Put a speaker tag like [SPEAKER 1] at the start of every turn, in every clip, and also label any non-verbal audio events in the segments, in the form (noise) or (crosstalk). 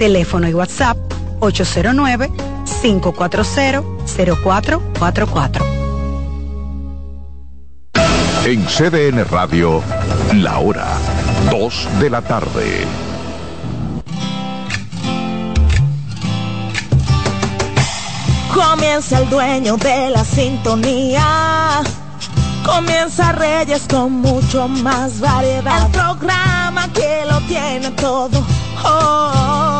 [SPEAKER 1] Teléfono y WhatsApp 809-540-0444.
[SPEAKER 2] En CDN Radio, la hora 2 de la tarde.
[SPEAKER 3] Comienza el dueño de la sintonía. Comienza Reyes con mucho más variedad. El programa que lo tiene todo. Oh, oh, oh.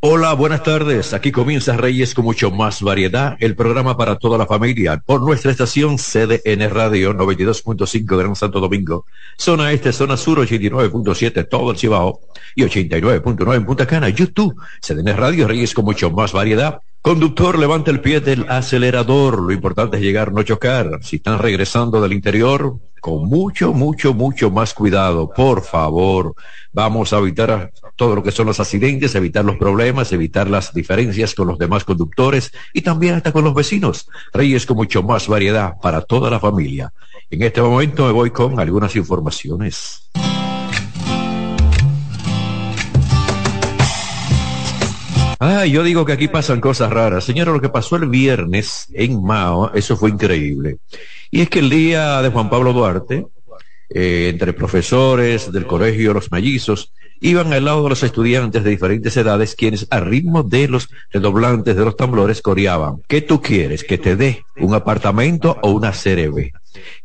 [SPEAKER 4] Hola, buenas tardes. Aquí comienza Reyes con mucho más variedad, el programa para toda la familia por nuestra estación CDN Radio 92.5 Gran Santo Domingo, zona este, zona sur 89.7 todo el Cibao y 89.9 en Punta Cana, YouTube, CDN Radio Reyes con mucho más variedad. Conductor, levanta el pie del acelerador. Lo importante es llegar, no chocar. Si están regresando del interior, con mucho, mucho, mucho más cuidado. Por favor, vamos a evitar todo lo que son los accidentes, evitar los problemas, evitar las diferencias con los demás conductores y también hasta con los vecinos. Reyes con mucho más variedad para toda la familia. En este momento me voy con algunas informaciones. Ah, yo digo que aquí pasan cosas raras. Señora, lo que pasó el viernes en Mao, eso fue increíble. Y es que el día de Juan Pablo Duarte, eh, entre profesores del colegio Los Mellizos, iban al lado de los estudiantes de diferentes edades, quienes a ritmo de los redoblantes de los tambores coreaban. ¿Qué tú quieres? ¿Que te dé un apartamento o una CRB?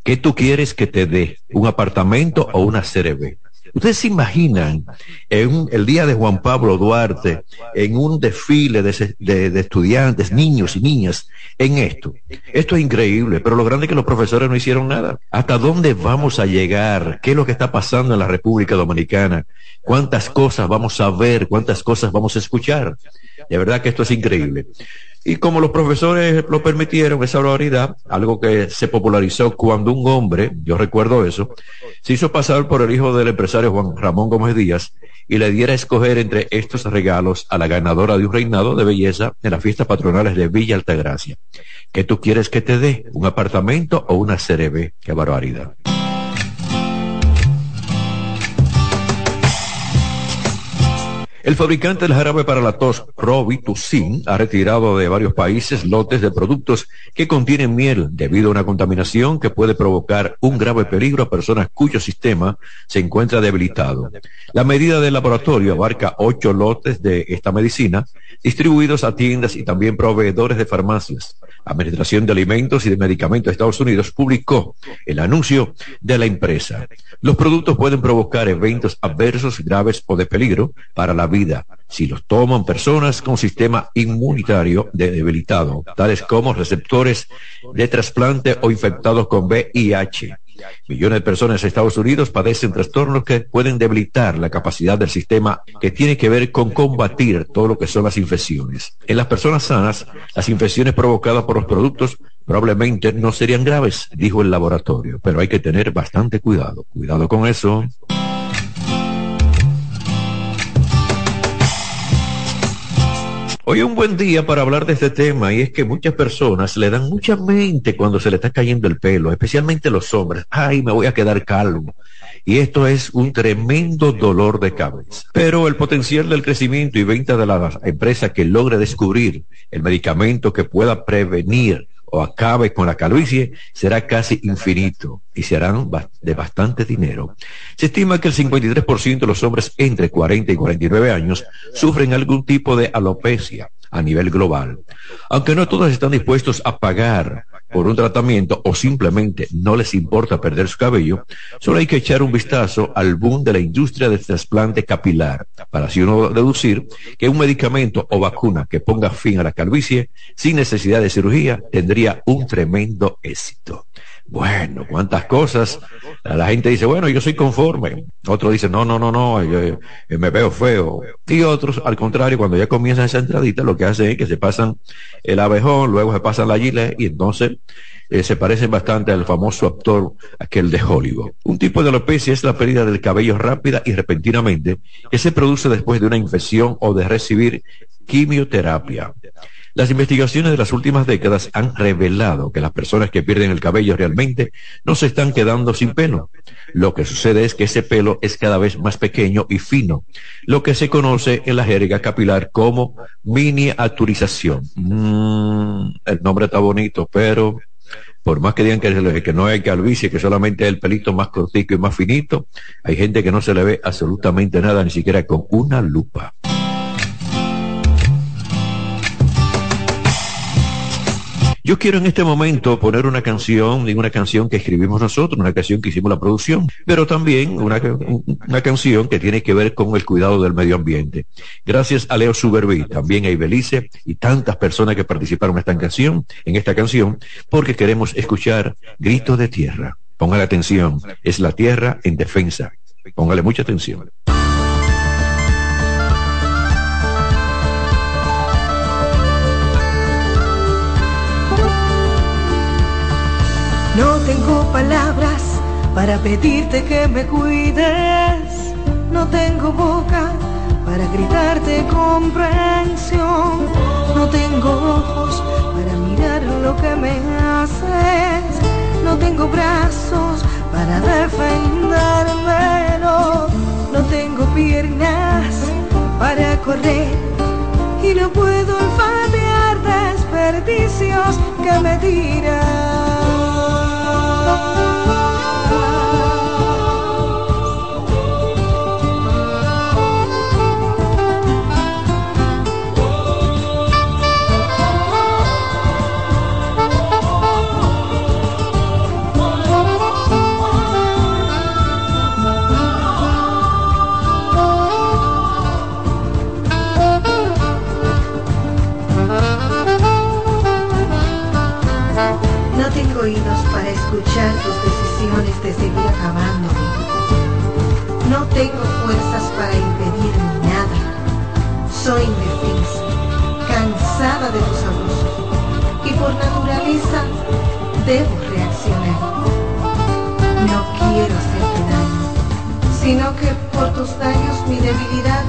[SPEAKER 4] ¿Qué tú quieres que te dé? ¿Un apartamento o una CRB? ¿Ustedes se imaginan en el día de Juan Pablo Duarte, en un desfile de, estudiantes, niños y niñas, en esto? Esto es increíble, pero lo grande es que los profesores no hicieron nada. ¿Hasta dónde vamos a llegar? ¿Qué es lo que está pasando en la República Dominicana? ¿Cuántas cosas vamos a ver? ¿Cuántas cosas vamos a escuchar? De verdad que esto es increíble. Y como los profesores lo permitieron, esa barbaridad, algo que se popularizó cuando un hombre, yo recuerdo eso, se hizo pasar por el hijo del empresario Juan Ramón Gómez Díaz y le diera a escoger entre estos regalos a la ganadora de un reinado de belleza en las fiestas patronales de Villa Altagracia. ¿Qué tú quieres que te dé? ¿Un apartamento o una CRB? ¡Qué barbaridad! El fabricante del jarabe para la tos, Robitussin, ha retirado de varios países lotes de productos que contienen miel debido a una contaminación que puede provocar un grave peligro a personas cuyo sistema se encuentra debilitado. La medida del laboratorio abarca ocho lotes de esta medicina distribuidos a tiendas y también proveedores de farmacias. Administración de Alimentos y de Medicamentos de Estados Unidos publicó el anuncio de la empresa. Los productos pueden provocar eventos adversos graves o de peligro para la vida si los toman personas con sistema inmunitario debilitado, tales como receptores de trasplante o infectados con VIH. Millones de personas en Estados Unidos padecen trastornos que pueden debilitar la capacidad del sistema que tiene que ver con combatir todo lo que son las infecciones. En las personas sanas, las infecciones provocadas por los productos probablemente no serían graves, dijo el laboratorio, pero hay que tener bastante cuidado. Cuidado con eso. Hoy es un buen día para hablar de este tema y es que muchas personas le dan mucha mente cuando se le está cayendo el pelo, especialmente los hombres. Ay, me voy a quedar calvo. Y esto es un tremendo dolor de cabeza. Pero el potencial del crecimiento y venta de la empresa que logre descubrir el medicamento que pueda prevenir o acabe con la calvicie será casi infinito y se harán de bastante dinero. Se estima que el 53% de los hombres entre 40 y 49 años sufren algún tipo de alopecia a nivel global. Aunque no todos están dispuestos a pagar por un tratamiento o simplemente no les importa perder su cabello, solo hay que echar un vistazo al boom de la industria del trasplante capilar para así uno deducir que un medicamento o vacuna que ponga fin a la calvicie sin necesidad de cirugía tendría un tremendo éxito. Bueno, cuántas cosas. La gente dice, bueno, yo soy conforme. Otros dicen, no, no, no, no, eh, me veo feo. Y otros, al contrario, cuando ya comienzan esa entradita, lo que hacen es que se pasan el abejón, luego se pasan la gilet y entonces eh, se parecen bastante al famoso actor aquel de Hollywood. Un tipo de alopecia es la pérdida del cabello rápida y repentinamente que se produce después de una infección o de recibir quimioterapia. Las investigaciones de las últimas décadas han revelado que las personas que pierden el cabello realmente no se están quedando sin pelo. Lo que sucede es que ese pelo es cada vez más pequeño y fino, lo que se conoce en la jerga capilar como miniaturización. Mm, el nombre está bonito, pero por más que digan que, que no hay calvicie, que solamente es el pelito más cortico y más finito, hay gente que no se le ve absolutamente nada, ni siquiera con una lupa. Yo quiero en este momento poner una canción, una canción que escribimos nosotros, una canción que hicimos la producción, pero también una, una canción que tiene que ver con el cuidado del medio ambiente. Gracias a Leo Suberbi, también a Ibelice y tantas personas que participaron en esta canción, en esta canción, porque queremos escuchar Gritos de Tierra. Póngale atención, es la tierra en defensa. Póngale mucha atención.
[SPEAKER 5] No tengo palabras para pedirte que me cuides. No tengo boca para gritarte comprensión. No tengo ojos para mirar lo que me haces. No tengo brazos para defenderme. No, tengo piernas para correr. Y no puedo olfatear desperdicios que me tiran. Oh. Escuchar tus decisiones de seguir acabándome. No tengo fuerzas para impedir nada. Soy indefensa, cansada de tus abusos y por naturaleza debo reaccionar. No quiero hacerte daño, sino que por tus daños mi debilidad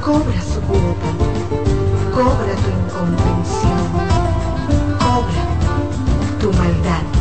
[SPEAKER 5] cobra su cuota, cobra tu incomprensión, cobra tu maldad.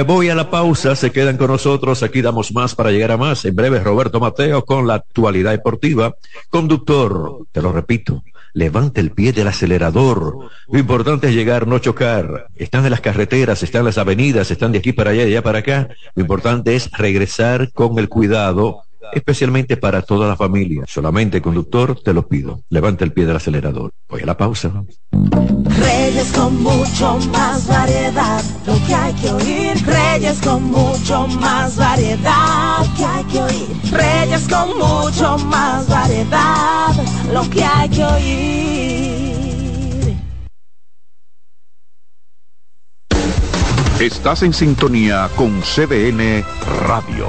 [SPEAKER 4] Me voy a la pausa, se quedan con nosotros, aquí damos más para llegar a más. En breve, Roberto Mateo con la actualidad deportiva. Conductor, te lo repito, levante el pie del acelerador. Lo importante es llegar, no chocar. Están en las carreteras, están en las avenidas, están de aquí para allá, de allá para acá. Lo importante es regresar con el cuidado especialmente para toda la familia. Solamente, conductor, te lo pido. Levanta el pie del acelerador. Voy a la pausa.
[SPEAKER 3] Reyes con mucho más variedad, lo que hay que oír. Reyes con mucho más variedad, lo que hay que oír. Reyes con mucho más variedad, lo que hay que oír.
[SPEAKER 2] Estás en sintonía con CDN Radio.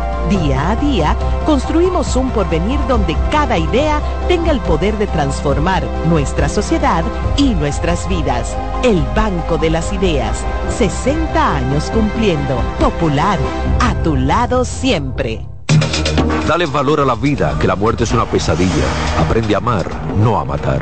[SPEAKER 6] Día a día, construimos un porvenir donde cada idea tenga el poder de transformar nuestra sociedad y nuestras vidas. El Banco de las Ideas, 60 años cumpliendo. Popular, a tu lado siempre.
[SPEAKER 4] Dale valor a la vida, que la muerte es una pesadilla. Aprende a amar, no a matar.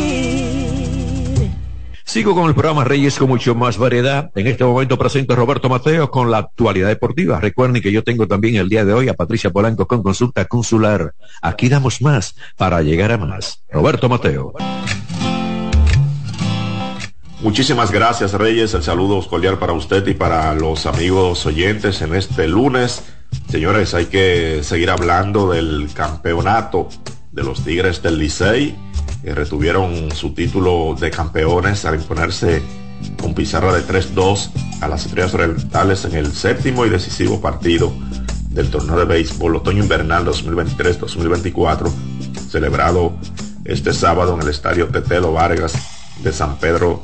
[SPEAKER 4] Sigo con el programa Reyes con mucho más variedad. En este momento presento a Roberto Mateo con la actualidad deportiva. Recuerden que yo tengo también el día de hoy a Patricia Polanco con consulta consular. Aquí damos más para llegar a más. Roberto Mateo.
[SPEAKER 7] Muchísimas gracias Reyes, el saludo cordial para usted y para los amigos oyentes en este lunes. Señores, hay que seguir hablando del campeonato de los Tigres del Licey retuvieron su título de campeones al imponerse con pizarra de 3-2 a las Estrellas Orientales en el séptimo y decisivo partido del torneo de béisbol otoño-invernal 2023-2024, celebrado este sábado en el estadio Tetelo Vargas de San Pedro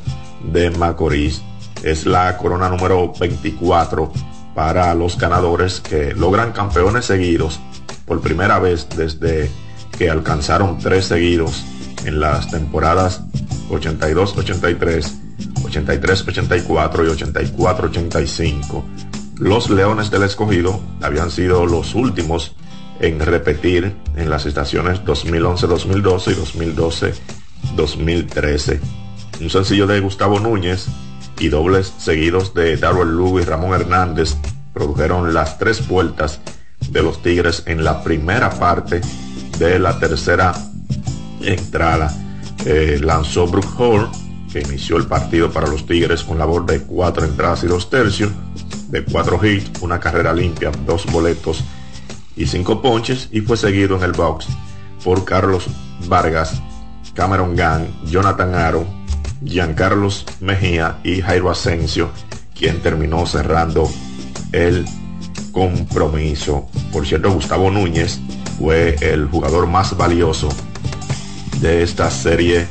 [SPEAKER 7] de Macorís. Es la corona número 24 para los ganadores que logran campeones seguidos por primera vez desde que alcanzaron tres seguidos en las temporadas 82-83, 83-84 y 84-85. Los Leones del Escogido habían sido los últimos en repetir en las estaciones 2011-2012 y 2012-2013. Un sencillo de Gustavo Núñez y dobles seguidos de Darrell Lugo y Ramón Hernández produjeron las tres vueltas de los Tigres en la primera parte de la tercera entrada. Eh, lanzó Brook Hall, que inició el partido para los Tigres con labor de cuatro entradas y dos tercios, de cuatro hits, una carrera limpia, dos boletos y cinco ponches, y fue seguido en el box por Carlos Vargas, Cameron Gang, Jonathan Aro, Giancarlos Mejía y Jairo Asensio, quien terminó cerrando el compromiso. Por cierto, Gustavo Núñez fue el jugador más valioso de esta serie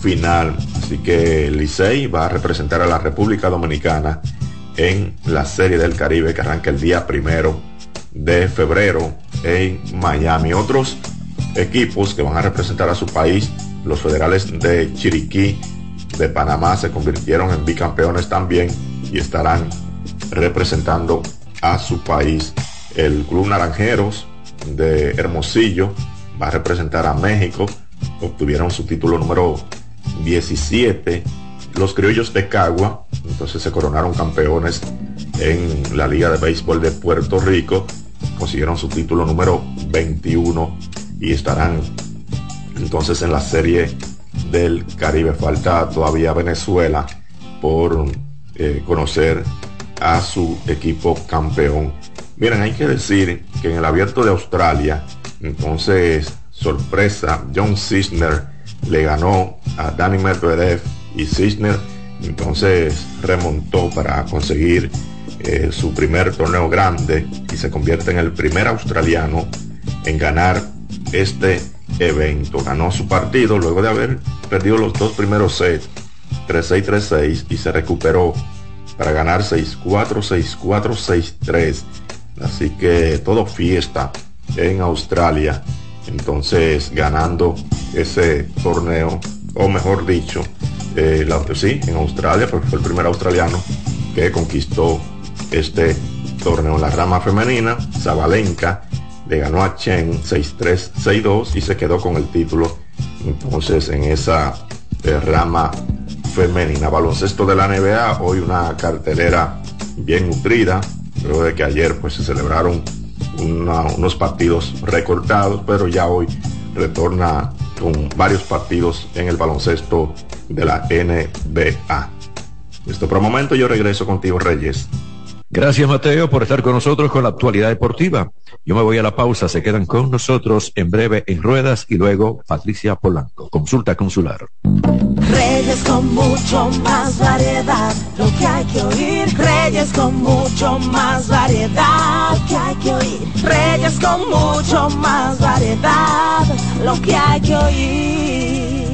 [SPEAKER 7] final. Así que Licey va a representar a la República Dominicana en la Serie del Caribe que arranca el día primero de febrero en Miami. Otros equipos que van a representar a su país, los federales de Chiriquí de Panamá se convirtieron en bicampeones también y estarán representando a su país. El Club Naranjeros de Hermosillo va a representar a México obtuvieron su título número 17. Los criollos de Cagua, entonces se coronaron campeones en la Liga de Béisbol de Puerto Rico, consiguieron su título número 21 y estarán entonces en la serie del Caribe. Falta todavía Venezuela por eh, conocer a su equipo campeón. Miren, hay que decir que en el abierto de Australia, entonces sorpresa, John Cisner le ganó a Danny Medvedev y Cisner entonces remontó para conseguir eh, su primer torneo grande y se convierte en el primer australiano en ganar este evento. Ganó su partido luego de haber perdido los dos primeros sets, 3-6, 3-6 y se recuperó para ganar 6-4, 6-4, 6-3. Así que todo fiesta en Australia entonces ganando ese torneo, o mejor dicho, eh, la, sí, en Australia, porque fue el primer australiano que conquistó este torneo en la rama femenina. Zabalenka le ganó a Chen 6-3, 6-2 y se quedó con el título entonces en esa eh, rama femenina. Baloncesto de la NBA, hoy una cartelera bien nutrida, luego de que ayer pues se celebraron unos partidos recortados, pero ya hoy retorna con varios partidos en el baloncesto de la NBA. Esto por un momento yo regreso contigo, Reyes.
[SPEAKER 4] Gracias, Mateo, por estar con nosotros con la actualidad deportiva. Yo me voy a la pausa, se quedan con nosotros en breve en ruedas y luego Patricia Polanco. Consulta consular.
[SPEAKER 3] Reyes con mucho más variedad, lo que hay que oír. Reyes con mucho más variedad, lo que hay que oír. Reyes con mucho más variedad, lo que hay que oír.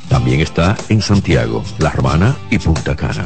[SPEAKER 4] También está en Santiago, La Romana y Punta Cana.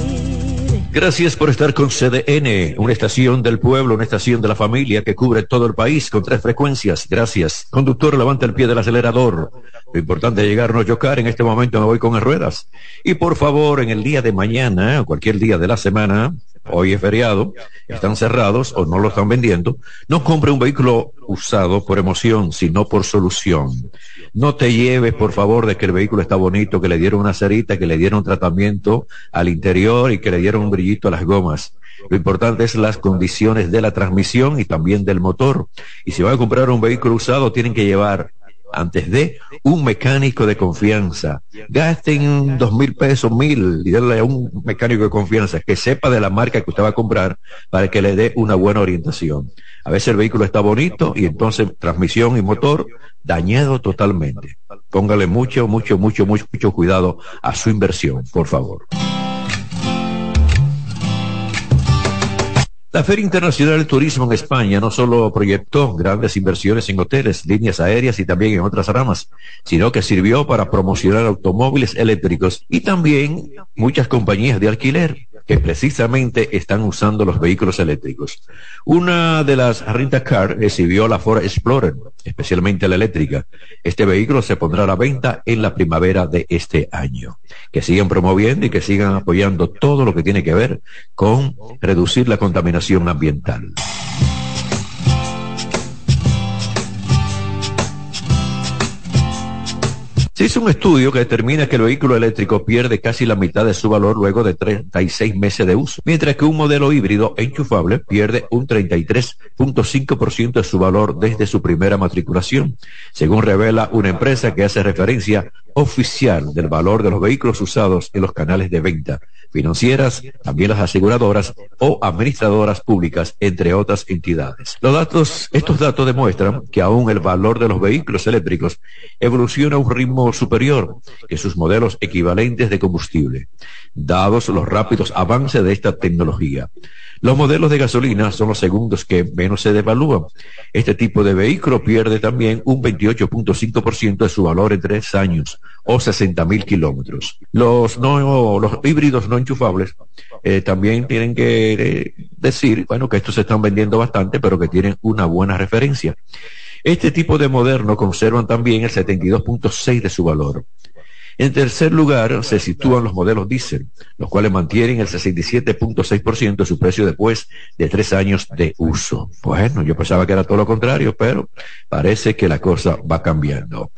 [SPEAKER 4] Gracias por estar con CDN, una estación del pueblo, una estación de la familia que cubre todo el país con tres frecuencias. Gracias. Conductor, levanta el pie del acelerador. Lo importante es llegar, no chocar. En este momento me voy con las ruedas. Y por favor, en el día de mañana, o cualquier día de la semana, hoy es feriado, están cerrados o no lo están vendiendo, no compre un vehículo usado por emoción, sino por solución. No te lleves, por favor, de que el vehículo está bonito, que le dieron una cerita, que le dieron tratamiento al interior y que le dieron un brillito a las gomas. Lo importante es las condiciones de la transmisión y también del motor. Y si van a comprar un vehículo usado, tienen que llevar antes de un mecánico de confianza. Gasten dos mil pesos, mil, y denle a un mecánico de confianza que sepa de la marca que usted va a comprar para que le dé una buena orientación. A veces el vehículo está bonito y entonces transmisión y motor dañado totalmente. Póngale mucho, mucho, mucho, mucho, mucho cuidado a su inversión, por favor. La Feria Internacional del Turismo en España no solo proyectó grandes inversiones en hoteles, líneas aéreas y también en otras ramas, sino que sirvió para promocionar automóviles eléctricos y también muchas compañías de alquiler que precisamente están usando los vehículos eléctricos. Una de las renta car recibió la Ford Explorer, especialmente la eléctrica. Este vehículo se pondrá a la venta en la primavera de este año. Que sigan promoviendo y que sigan apoyando todo lo que tiene que ver con reducir la contaminación ambiental. Se hizo un estudio que determina que el vehículo eléctrico pierde casi la mitad de su valor luego de 36 meses de uso, mientras que un modelo híbrido enchufable pierde un 33.5% de su valor desde su primera matriculación, según revela una empresa que hace referencia oficial del valor de los vehículos usados en los canales de venta, financieras, también las aseguradoras o administradoras públicas, entre otras entidades. Los datos, estos datos demuestran que aún el valor de los vehículos eléctricos evoluciona a un ritmo superior que sus modelos equivalentes de combustible, dados los rápidos avances de esta tecnología. Los modelos de gasolina son los segundos que menos se devalúan. Este tipo de vehículo pierde también un 28.5% de su valor en tres años o 60 mil kilómetros. Los, no, los híbridos no enchufables eh, también tienen que eh, decir, bueno, que estos se están vendiendo bastante, pero que tienen una buena referencia. Este tipo de moderno conservan también el 72.6 de su valor. En tercer lugar se sitúan los modelos diésel, los cuales mantienen el 67.6% de su precio después de tres años de uso. Bueno, yo pensaba que era todo lo contrario, pero parece que la cosa va cambiando.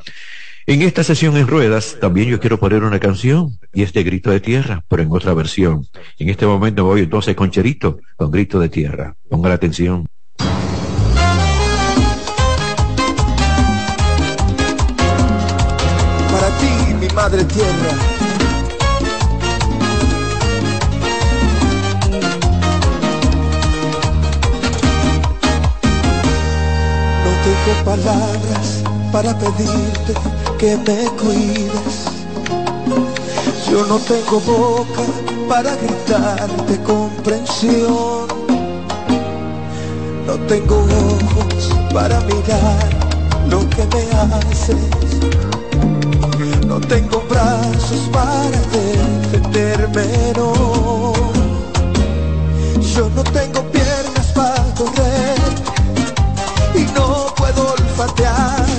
[SPEAKER 4] En esta sesión en ruedas también yo quiero poner una canción y este Grito de Tierra, pero en otra versión. En este momento voy entonces con Cherito, con Grito de Tierra. Ponga la atención.
[SPEAKER 8] Madre tierra. No tengo palabras para pedirte que me cuides. Yo no tengo boca para gritarte comprensión. No tengo ojos para mirar lo que me haces no tengo brazos para defenderme, no. Yo no tengo piernas para correr y no puedo olfatear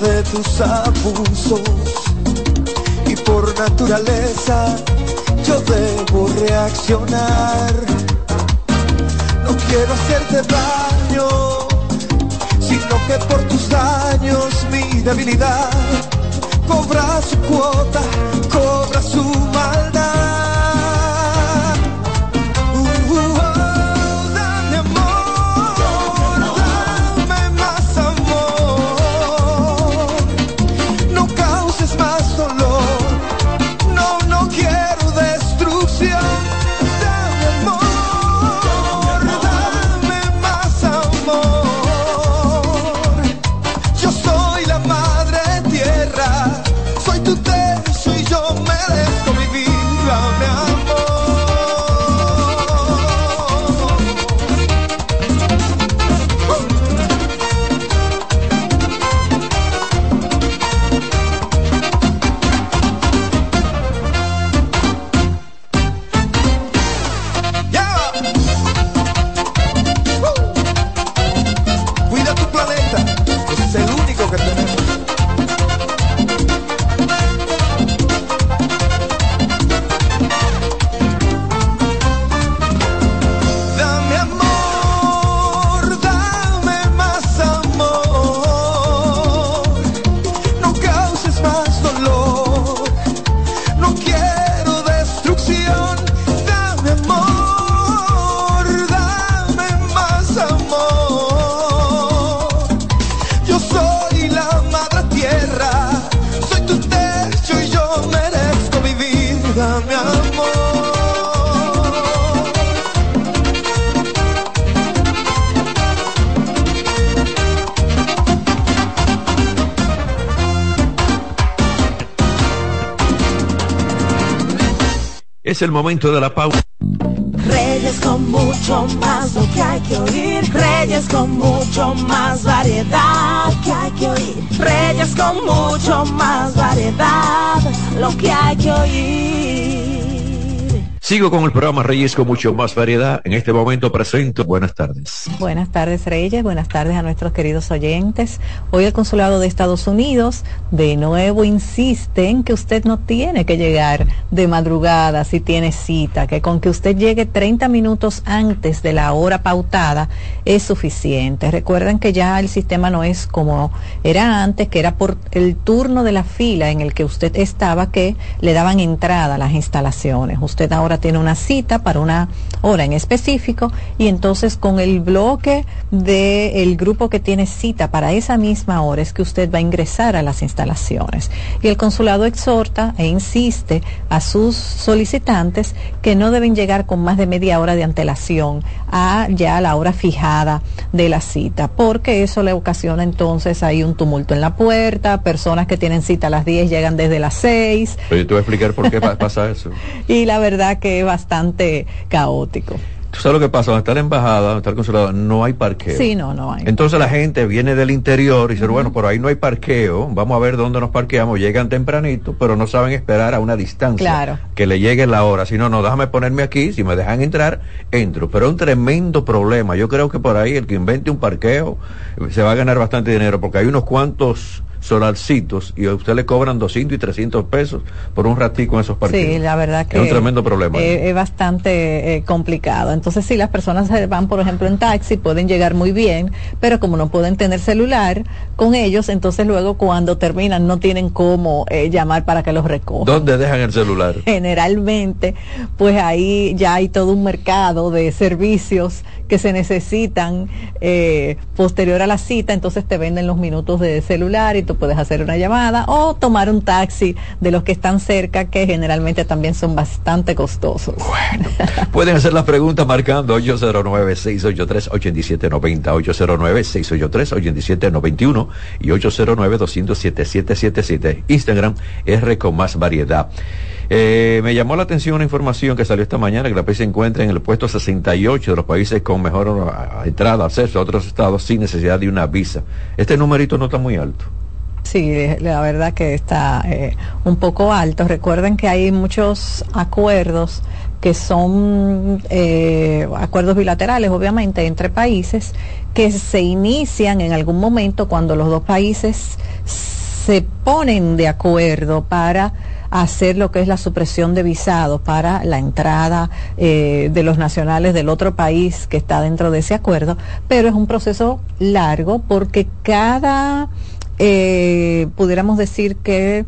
[SPEAKER 8] de tus abusos. Y por naturaleza yo debo reaccionar. No quiero hacerte daño sino que por tus daños mi debilidad cobra su cuota, cobra su maldad.
[SPEAKER 4] Es el momento de la pausa.
[SPEAKER 3] Reyes con mucho más lo que hay que oír. Reyes con mucho más variedad que hay que oír. Reyes con mucho más variedad lo que hay que oír.
[SPEAKER 4] Sigo con el programa Reyes con mucho más variedad. En este momento presento. Buenas tardes.
[SPEAKER 9] Buenas tardes Reyes, buenas tardes a nuestros queridos oyentes. Hoy el Consulado de Estados Unidos de nuevo insiste en que usted no tiene que llegar de madrugada si tiene cita, que con que usted llegue 30 minutos antes de la hora pautada es suficiente. Recuerden que ya el sistema no es como era antes, que era por el turno de la fila en el que usted estaba que le daban entrada a las instalaciones. Usted ahora tiene una cita para una hora en específico y entonces con el bloque del grupo que tiene cita para esa misma hora es que usted va a ingresar a las instalaciones. Y el consulado exhorta e insiste a sus solicitantes que no deben llegar con más de media hora de antelación a ya la hora fijada de la cita, porque eso le ocasiona entonces ahí un tumulto en la puerta, personas que tienen cita a las 10 llegan desde las 6.
[SPEAKER 4] Oye, te voy a explicar por qué (laughs) pasa eso.
[SPEAKER 9] y la verdad que es bastante caótico.
[SPEAKER 4] ¿Tú sabes lo que pasa? Donde está la embajada, donde está el consulado, no hay parqueo.
[SPEAKER 9] Sí, no, no hay.
[SPEAKER 4] Entonces la gente viene del interior y dice, bueno, por ahí no hay parqueo, vamos a ver dónde nos parqueamos. Llegan tempranito, pero no saben esperar a una distancia.
[SPEAKER 9] Claro.
[SPEAKER 4] Que le llegue la hora. Si no, no, déjame ponerme aquí, si me dejan entrar, entro. Pero es un tremendo problema. Yo creo que por ahí el que invente un parqueo eh, se va a ganar bastante dinero, porque hay unos cuantos solarcitos y a usted le cobran 200 y 300 pesos por un ratico en esos parqueos.
[SPEAKER 9] Sí, la verdad que
[SPEAKER 4] es un tremendo problema.
[SPEAKER 9] Es, es bastante eh, complicado. Entonces, si las personas van, por ejemplo, en taxi, pueden llegar muy bien, pero como no pueden tener celular con ellos, entonces luego cuando terminan no tienen cómo eh, llamar para que los recojan.
[SPEAKER 4] ¿Dónde dejan el celular? (laughs)
[SPEAKER 9] Generalmente, pues ahí ya hay todo un mercado de servicios que se necesitan eh, posterior a la cita, entonces te venden los minutos de celular y tú puedes hacer una llamada o tomar un taxi de los que están cerca, que generalmente también son bastante costosos.
[SPEAKER 4] Bueno, (laughs) pueden hacer las preguntas marcando 809-683-8790, 809-683-8791 y 809-207-7777. Instagram R con más variedad. Eh, me llamó la atención una información que salió esta mañana que la país se encuentra en el puesto 68 de los países con mejor entrada, acceso a otros estados sin necesidad de una visa. Este numerito no está muy alto.
[SPEAKER 9] Sí, la verdad que está eh, un poco alto. Recuerden que hay muchos acuerdos que son eh, acuerdos bilaterales, obviamente, entre países, que se inician en algún momento cuando los dos países se ponen de acuerdo para hacer lo que es la supresión de visados para la entrada eh, de los nacionales del otro país que está dentro de ese acuerdo, pero es un proceso largo porque cada, eh, pudiéramos decir que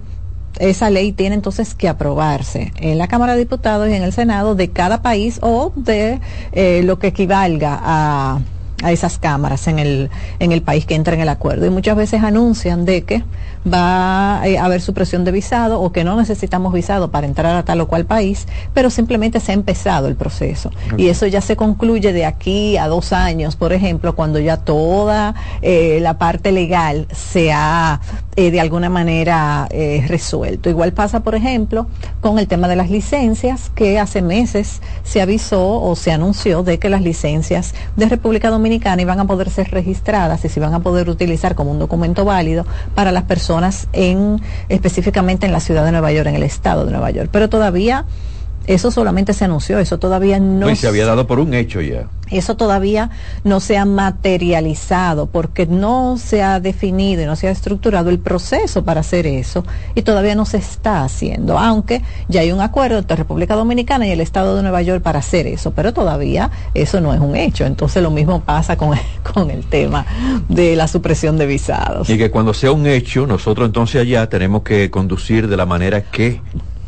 [SPEAKER 9] esa ley tiene entonces que aprobarse en la Cámara de Diputados y en el Senado de cada país o de eh, lo que equivalga a a esas cámaras en el, en el país que entra en el acuerdo. Y muchas veces anuncian de que va a haber supresión de visado o que no necesitamos visado para entrar a tal o cual país, pero simplemente se ha empezado el proceso. Y eso ya se concluye de aquí a dos años, por ejemplo, cuando ya toda eh, la parte legal se ha eh, de alguna manera eh, resuelto. Igual pasa, por ejemplo, con el tema de las licencias, que hace meses se avisó o se anunció de que las licencias de República Dominicana iban a poder ser registradas y se iban a poder utilizar como un documento válido para las personas en específicamente en la ciudad de Nueva York, en el estado de Nueva York. Pero todavía eso solamente se anunció, eso todavía no...
[SPEAKER 4] Se había dado por un hecho ya.
[SPEAKER 9] Eso todavía no se ha materializado porque no se ha definido y no se ha estructurado el proceso para hacer eso y todavía no se está haciendo, aunque ya hay un acuerdo entre República Dominicana y el Estado de Nueva York para hacer eso, pero todavía eso no es un hecho. Entonces lo mismo pasa con, (laughs) con el tema de la supresión de visados.
[SPEAKER 4] Y que cuando sea un hecho, nosotros entonces allá tenemos que conducir de la manera que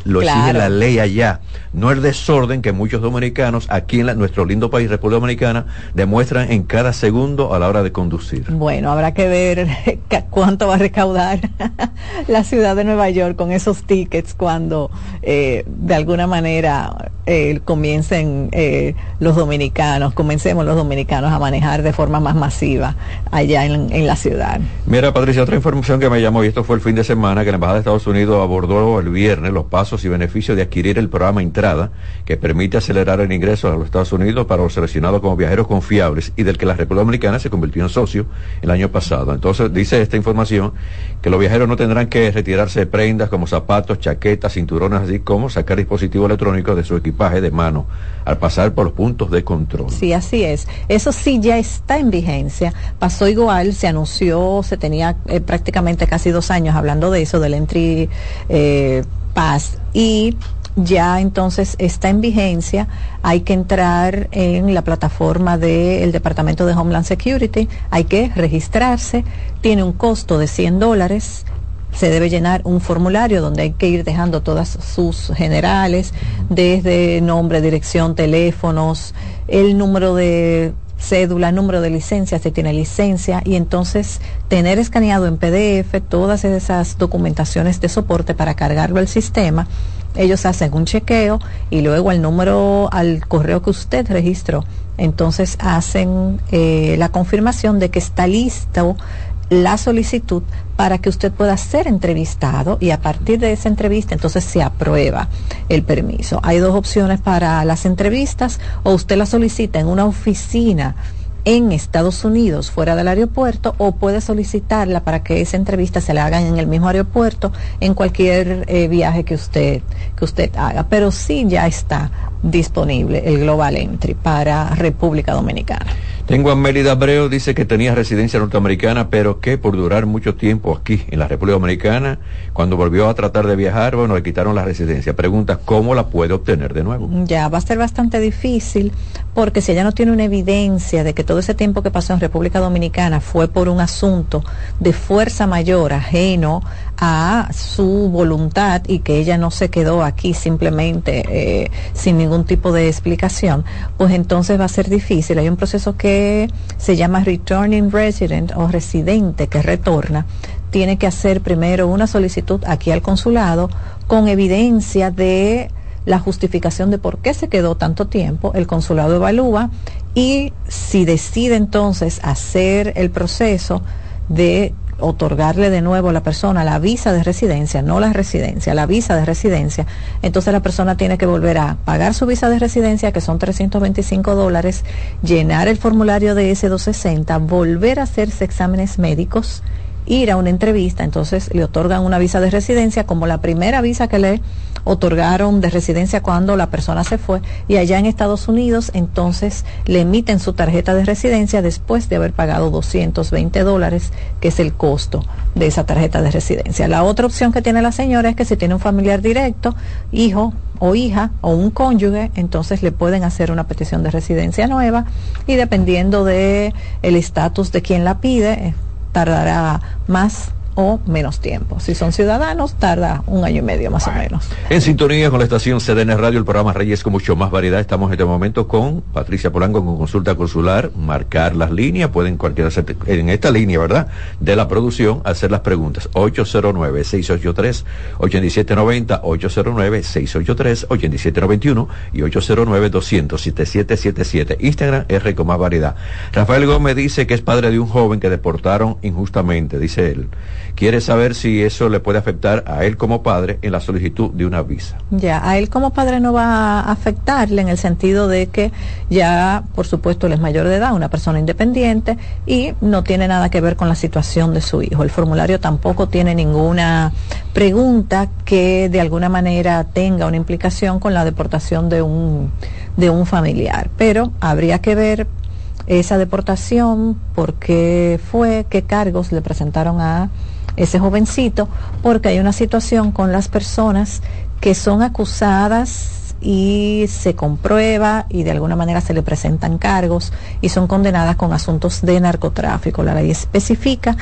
[SPEAKER 4] lo exige la ley allá, no el desorden que muchos dominicanos aquí en nuestro lindo país, República Dominicana, demuestran en cada segundo a la hora de conducir.
[SPEAKER 9] Bueno, habrá que ver (laughs) cuánto va a recaudar (laughs) la ciudad de Nueva York con esos tickets cuando eh, de alguna manera eh, comiencen eh, los dominicanos, comencemos los dominicanos a manejar de forma más masiva allá en, en la ciudad.
[SPEAKER 4] Mira, Patricia, otra información que me llamó, y esto fue el fin de semana, que la Embajada de Estados Unidos abordó el viernes los pasos y beneficios de adquirir el programa Entrada, que permite acelerar el ingreso a los Estados Unidos para los seleccionados como viajeros confiables y del que la República Dominicana se convirtió en socio el año pasado. Entonces, dice esta información que los viajeros no tendrán que retirarse de prendas como zapatos, chaquetas, cinturones, así como sacar dispositivos electrónicos de su equipaje de mano al pasar por los puntos de control.
[SPEAKER 9] Sí, así es. Eso sí ya está en vigencia. Pasó igual, se anunció, se tenía eh, prácticamente casi dos años hablando de eso, del entry eh, pass. Y ya entonces está en vigencia, hay que entrar en la plataforma del Departamento de Homeland Security, hay que registrarse, tiene un costo de 100 dólares, se debe llenar un formulario donde hay que ir dejando todas sus generales, desde nombre, dirección, teléfonos, el número de cédula, número de licencia, si tiene licencia, y entonces tener escaneado en PDF todas esas documentaciones de soporte para cargarlo al sistema. Ellos hacen un chequeo y luego al número, al correo que usted registró, entonces hacen eh, la confirmación de que está listo la solicitud para que usted pueda ser entrevistado y a partir de esa entrevista entonces se aprueba el permiso. Hay dos opciones para las entrevistas o usted la solicita en una oficina en Estados Unidos fuera del aeropuerto o puede solicitarla para que esa entrevista se la hagan en el mismo aeropuerto en cualquier eh, viaje que usted que usted haga pero sí ya está disponible el Global Entry para República Dominicana
[SPEAKER 4] tengo a Mérida Abreu, dice que tenía residencia norteamericana, pero que por durar mucho tiempo aquí en la República Dominicana, cuando volvió a tratar de viajar, bueno, le quitaron la residencia. Pregunta, ¿cómo la puede obtener de nuevo?
[SPEAKER 9] Ya, va a ser bastante difícil, porque si ella no tiene una evidencia de que todo ese tiempo que pasó en República Dominicana fue por un asunto de fuerza mayor ajeno a su voluntad y que ella no se quedó aquí simplemente eh, sin ningún tipo de explicación, pues entonces va a ser difícil. Hay un proceso que se llama Returning Resident o residente que retorna. Tiene que hacer primero una solicitud aquí al consulado con evidencia de la justificación de por qué se quedó tanto tiempo, el consulado evalúa y si decide entonces hacer el proceso de otorgarle de nuevo a la persona la visa de residencia, no la residencia, la visa de residencia, entonces la persona tiene que volver a pagar su visa de residencia, que son 325 dólares, llenar el formulario de S260, volver a hacerse exámenes médicos, ir a una entrevista, entonces le otorgan una visa de residencia como la primera visa que le otorgaron de residencia cuando la persona se fue y allá en Estados Unidos entonces le emiten su tarjeta de residencia después de haber pagado 220 dólares, que es el costo de esa tarjeta de residencia. La otra opción que tiene la señora es que si tiene un familiar directo, hijo o hija o un cónyuge, entonces le pueden hacer una petición de residencia nueva y dependiendo de el estatus de quien la pide, tardará más o menos tiempo. Si son ciudadanos, tarda un año y medio más o menos.
[SPEAKER 4] En sintonía con la estación CDN Radio, el programa Reyes con mucho más variedad. Estamos en este momento con Patricia Polanco con consulta consular, marcar las líneas, pueden cualquiera hacer en esta línea, ¿verdad? De la producción, hacer las preguntas. 809-683-8790, 809-683-8791 y 809-200-7777. Instagram R con más variedad. Rafael Gómez dice que es padre de un joven que deportaron injustamente, dice él quiere saber si eso le puede afectar a él como padre en la solicitud de una visa.
[SPEAKER 9] Ya, a él como padre no va a afectarle en el sentido de que ya, por supuesto, él es mayor de edad, una persona independiente y no tiene nada que ver con la situación de su hijo. El formulario tampoco tiene ninguna pregunta que de alguna manera tenga una implicación con la deportación de un, de un familiar. Pero habría que ver esa deportación, por qué fue, qué cargos le presentaron a ese jovencito, porque hay una situación con las personas que son acusadas y se comprueba y de alguna manera se le presentan cargos y son condenadas con asuntos de narcotráfico. La ley especifica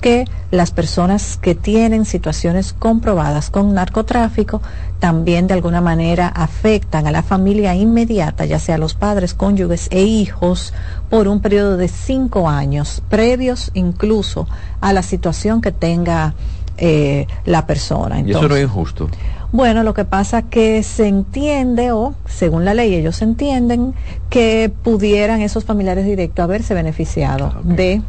[SPEAKER 9] que las personas que tienen situaciones comprobadas con narcotráfico también de alguna manera afectan a la familia inmediata, ya sea los padres, cónyuges e hijos, por un periodo de cinco años, previos incluso a la situación que tenga eh, la persona.
[SPEAKER 4] ¿Y eso no es injusto?
[SPEAKER 9] Bueno, lo que pasa que se entiende, o según la ley ellos entienden, que pudieran esos familiares directos haberse beneficiado de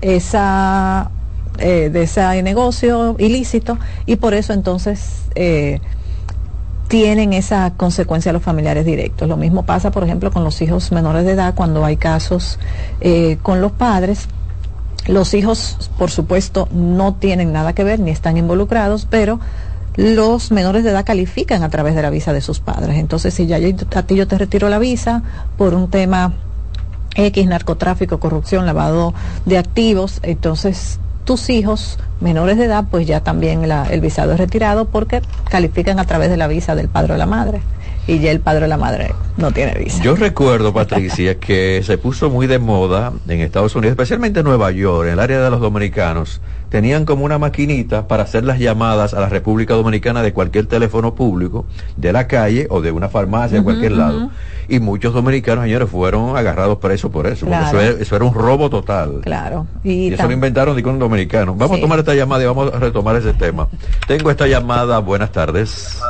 [SPEAKER 9] esa eh, de ese negocio ilícito y por eso entonces eh, tienen esa consecuencia los familiares directos. Lo mismo pasa, por ejemplo, con los hijos menores de edad cuando hay casos eh, con los padres. Los hijos, por supuesto, no tienen nada que ver ni están involucrados, pero los menores de edad califican a través de la visa de sus padres. Entonces, si ya yo- a ti yo te retiro la visa por un tema X, narcotráfico, corrupción, lavado de activos, entonces tus hijos menores de edad, pues ya también la- el visado es retirado porque califican a través de la visa del padre o la madre. Y ya el padre o la madre no tiene visa.
[SPEAKER 4] Yo recuerdo, Patricia, (laughs) que se puso muy de moda en Estados Unidos, especialmente en Nueva York, en el área de los dominicanos. Tenían como una maquinita para hacer las llamadas a la República Dominicana de cualquier teléfono público, de la calle o de una farmacia, de cualquier lado. Y muchos dominicanos, señores, fueron agarrados presos por eso, porque
[SPEAKER 9] Claro.
[SPEAKER 4] eso era, eso era un robo total.
[SPEAKER 9] Claro. Y,
[SPEAKER 4] Y eso lo inventaron de un dominicano. Vamos
[SPEAKER 9] Sí.
[SPEAKER 4] a tomar esta llamada y vamos a retomar ese tema. Tengo esta llamada. Buenas tardes.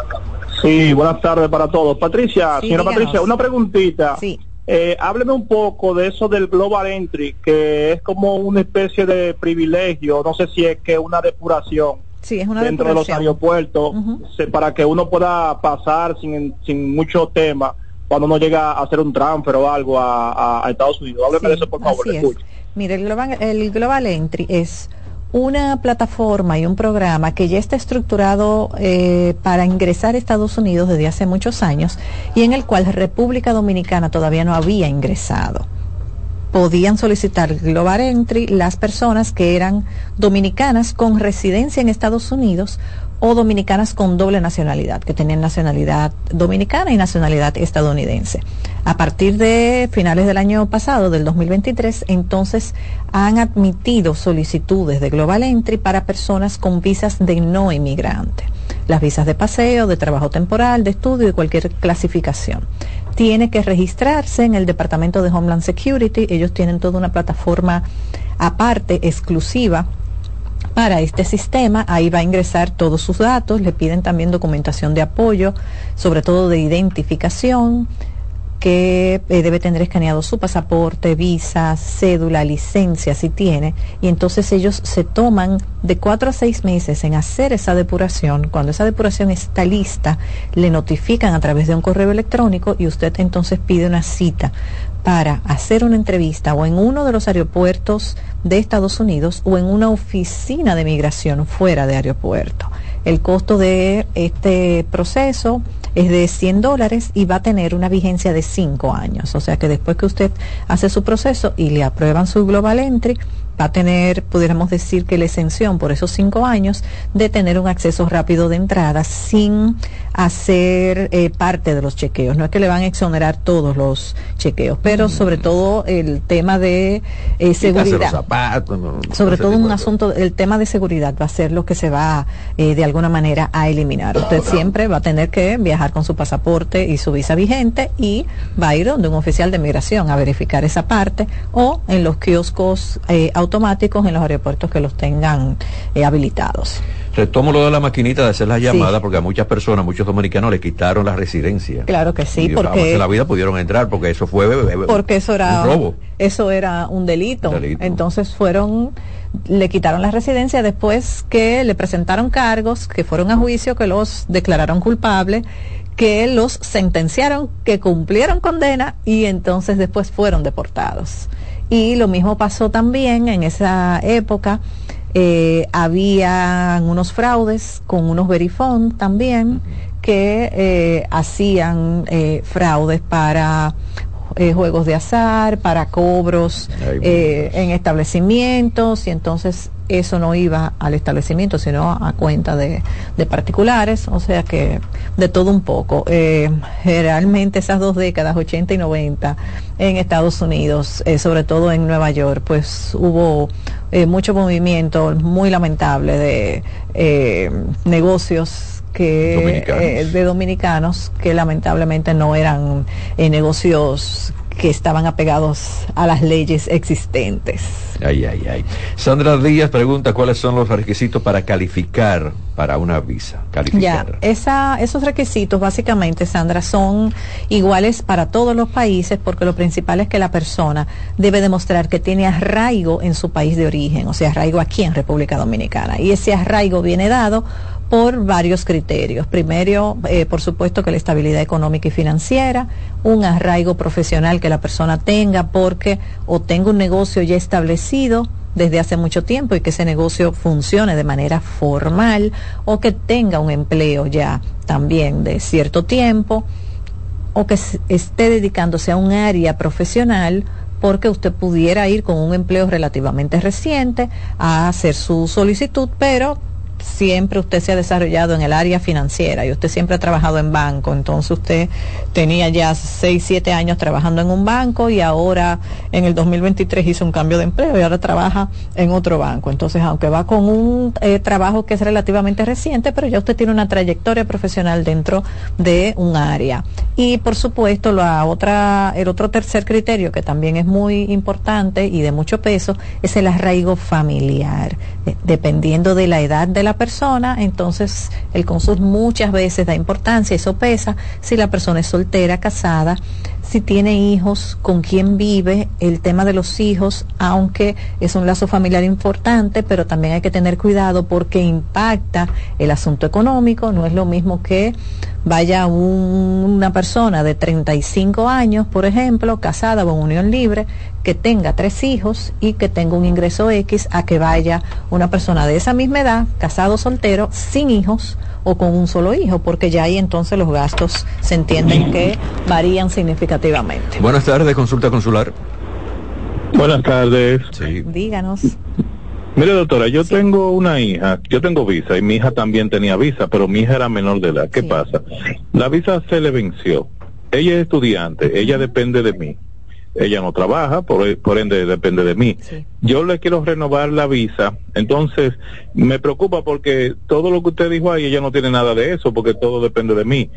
[SPEAKER 10] Sí, buenas tardes para todos. Patricia,
[SPEAKER 9] Sí,
[SPEAKER 10] señora
[SPEAKER 9] díganos.
[SPEAKER 10] Patricia, una preguntita.
[SPEAKER 9] Sí.
[SPEAKER 10] Eh, hábleme un poco de eso del Global Entry, que es como una especie de privilegio, no sé si es que una depuración
[SPEAKER 9] sí, es una
[SPEAKER 10] dentro de los aeropuertos se- para que uno pueda pasar sin, sin mucho tema cuando uno llega a hacer un transfer o algo a, a- a Estados Unidos. Hábleme
[SPEAKER 9] Sí,
[SPEAKER 10] de eso, por favor.
[SPEAKER 9] es. Mire, el Global, el Global Entry es una plataforma y un programa que ya está estructurado eh, para ingresar a Estados Unidos desde hace muchos años y en el cual República Dominicana todavía no había ingresado. Podían solicitar Global Entry las personas que eran dominicanas con residencia en Estados Unidos o dominicanas con doble nacionalidad, que tenían nacionalidad dominicana y nacionalidad estadounidense. A partir de finales del año pasado, del 2023, entonces han admitido solicitudes de Global Entry para personas con visas de no inmigrante, las visas de paseo, de trabajo temporal, de estudio y cualquier clasificación. Tiene que registrarse en el Departamento de Homeland Security, ellos tienen toda una plataforma aparte, exclusiva, para este sistema. Ahí va a ingresar todos sus datos, le piden también documentación de apoyo, sobre todo de identificación, que eh, debe tener escaneado su pasaporte, visa, cédula, licencia, si tiene, y entonces ellos se toman de cuatro a seis meses en hacer esa depuración. Cuando esa depuración está lista, le notifican a través de un correo electrónico y usted entonces pide una cita para hacer una entrevista o en uno de los aeropuertos de Estados Unidos o en una oficina de migración fuera de aeropuerto. El costo de este proceso es de 100 dólares y va a tener una vigencia de 5 años. O sea que después que usted hace su proceso y le aprueban su Global Entry, va a tener, pudiéramos decir que la exención por esos 5 años de tener un acceso rápido de entrada sin hacer eh, parte de los chequeos. No es que le van a exonerar todos los chequeos, pero sobre todo el tema de eh,
[SPEAKER 4] los
[SPEAKER 9] seguridad
[SPEAKER 4] zapatos, no,
[SPEAKER 9] sobre todo un asunto, el tema de seguridad va a ser lo que se va eh, de alguna manera a eliminar. Usted siempre va a tener que viajar con su pasaporte y su visa vigente y va a ir donde un oficial de migración a verificar esa parte o en los kioscos eh, automáticos en los aeropuertos que los tengan eh, habilitados.
[SPEAKER 4] Retomo lo de la maquinita de hacer las
[SPEAKER 9] Sí.
[SPEAKER 4] llamadas porque a muchas personas, muchos dominicanos le quitaron la residencia.
[SPEAKER 9] Claro que sí,
[SPEAKER 4] Y
[SPEAKER 9] porque
[SPEAKER 4] en la vida pudieron entrar porque eso fue eh,
[SPEAKER 9] porque eso era
[SPEAKER 4] un robo.
[SPEAKER 9] eso era un delito.
[SPEAKER 4] Delito.
[SPEAKER 9] Entonces fueron le quitaron la residencia después que le presentaron cargos, que fueron a juicio, que los declararon culpables, que los sentenciaron, que cumplieron condena y entonces después fueron deportados. Y lo mismo pasó también en esa época. Eh, había unos fraudes con unos verifón también que eh, hacían eh, fraudes para eh, juegos de azar, para cobros eh, en establecimientos y entonces eso no iba al establecimiento sino a cuenta de, de particulares, o sea que de todo un poco. Eh, realmente esas dos décadas, 80 y 90, en Estados Unidos, sobre todo en Nueva York, pues hubo eh, mucho movimiento muy lamentable de eh, negocios que
[SPEAKER 4] Dominicanos.
[SPEAKER 9] eh, de dominicanos que lamentablemente no eran eh, negocios que estaban apegados a las leyes existentes.
[SPEAKER 4] Ay, ay, ay. Sandra Díaz pregunta cuáles son los requisitos para calificar para una visa.
[SPEAKER 9] Ya,
[SPEAKER 4] Calificar.
[SPEAKER 9] esa, esos requisitos básicamente, Sandra, son iguales para todos los países porque lo principal es que la persona debe demostrar que tiene arraigo en su país de origen, o sea, arraigo aquí en República Dominicana. Y ese arraigo viene dado por varios criterios. Primero, eh, por supuesto que la estabilidad económica y financiera, un arraigo profesional que la persona tenga porque o tenga un negocio ya establecido desde hace mucho tiempo y que ese negocio funcione de manera formal o que tenga un empleo ya también de cierto tiempo o que esté dedicándose a un área profesional porque usted pudiera ir con un empleo relativamente reciente a hacer su solicitud, pero siempre usted se ha desarrollado en el área financiera y usted siempre ha trabajado en banco, entonces usted tenía ya 6, 7 años trabajando en un banco y ahora en el 2023 hizo un cambio de empleo y ahora trabaja en otro banco. Entonces, aunque va con un eh, trabajo que es relativamente reciente, pero ya usted tiene una trayectoria profesional dentro de un área. Y por supuesto, la otra, el otro tercer criterio que también es muy importante y de mucho peso es el arraigo familiar. Eh, dependiendo de la edad de la persona, entonces el cónsul muchas veces da importancia, eso pesa, si la persona es soltera, casada, si tiene hijos, con quién vive, el tema de los hijos, aunque es un lazo familiar importante, pero también hay que tener cuidado porque impacta el asunto económico, no es lo mismo que vaya una persona de 35 años, por ejemplo, casada o en unión libre, que tenga tres hijos y que tenga un ingreso X, a que vaya una persona de esa misma edad, casado soltero, sin hijos o con un solo hijo, porque ya ahí entonces los gastos se entienden que varían significativamente.
[SPEAKER 4] Buenas tardes, consulta consular.
[SPEAKER 11] Buenas tardes.
[SPEAKER 9] Sí. Díganos.
[SPEAKER 11] Mire, doctora, yo tengo una hija, yo tengo visa y mi hija también tenía visa, pero mi hija era menor de edad. ¿Qué pasa? La visa se le venció. Ella es estudiante, ella depende de mí. Ella no trabaja, por, por ende depende de mí. Yo le quiero renovar la visa, entonces me preocupa porque todo lo que usted dijo ahí, ella no tiene nada de eso, porque todo depende de mí.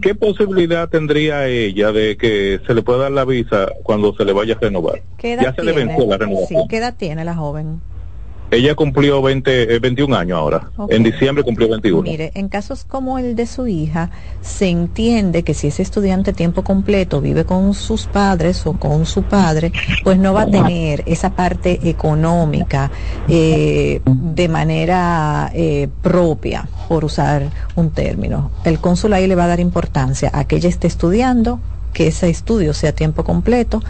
[SPEAKER 11] ¿Qué posibilidad tendría ella de que se le pueda dar la visa cuando se le vaya a renovar?
[SPEAKER 9] ya se le venció la renovación. ¿Qué edad tiene la joven?
[SPEAKER 11] Ella cumplió 20, 21 eh, años ahora. En diciembre cumplió 21.
[SPEAKER 9] Mire, en casos como el de su hija, se entiende que si ese estudiante tiempo completo vive con sus padres o con su padre, pues no va a tener esa parte económica eh, de manera eh, propia, por usar un término. El cónsul ahí le va a dar importancia a que ella esté estudiando, que ese estudio sea tiempo completo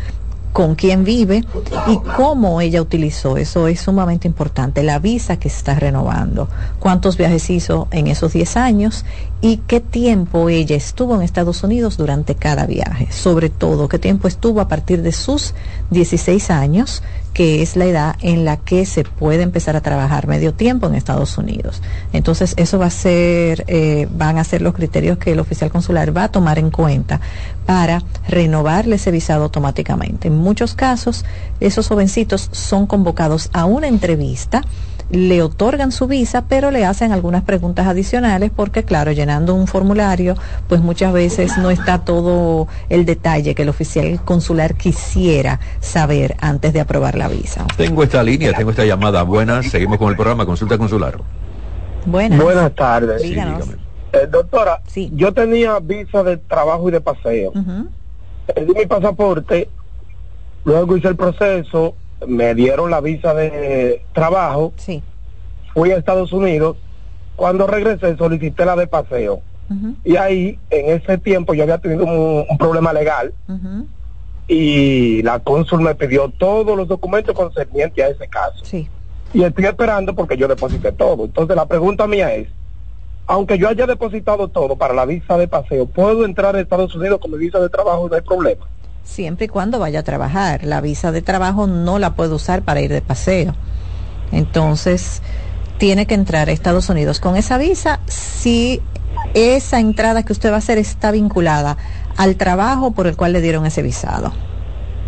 [SPEAKER 9] con quién vive y cómo ella utilizó. Eso es sumamente importante. La visa que está renovando, cuántos viajes hizo en esos 10 años y qué tiempo ella estuvo en Estados Unidos durante cada viaje. Sobre todo, qué tiempo estuvo a partir de sus 16 años que es la edad en la que se puede empezar a trabajar medio tiempo en Estados Unidos. Entonces, eso va a ser, eh, van a ser los criterios que el oficial consular va a tomar en cuenta para renovarle ese visado automáticamente. En muchos casos, esos jovencitos son convocados a una entrevista le otorgan su visa, pero le hacen algunas preguntas adicionales porque, claro, llenando un formulario, pues muchas veces no está todo el detalle que el oficial consular quisiera saber antes de aprobar la visa.
[SPEAKER 4] Tengo esta línea, tengo esta llamada. Buenas, seguimos con el programa Consulta Consular.
[SPEAKER 12] Buenas. Buenas tardes. Eh, doctora, sí. yo tenía visa de trabajo y de paseo. Perdí mi pasaporte, luego hice el proceso, me dieron la visa de trabajo,
[SPEAKER 9] sí.
[SPEAKER 12] fui a Estados Unidos, cuando regresé solicité la de paseo. Y ahí, en ese tiempo, yo había tenido un, problema legal y la cónsul me pidió todos los documentos concernientes a ese caso.
[SPEAKER 9] Sí.
[SPEAKER 12] Y estoy esperando porque yo deposité todo. Entonces la pregunta mía es, aunque yo haya depositado todo para la visa de paseo, ¿puedo entrar a Estados Unidos con mi visa de trabajo no hay problema?
[SPEAKER 9] Siempre y cuando vaya a trabajar. La visa de trabajo no la puede usar para ir de paseo. Entonces, tiene que entrar a Estados Unidos con esa visa si esa entrada que usted va a hacer está vinculada al trabajo por el cual le dieron ese visado.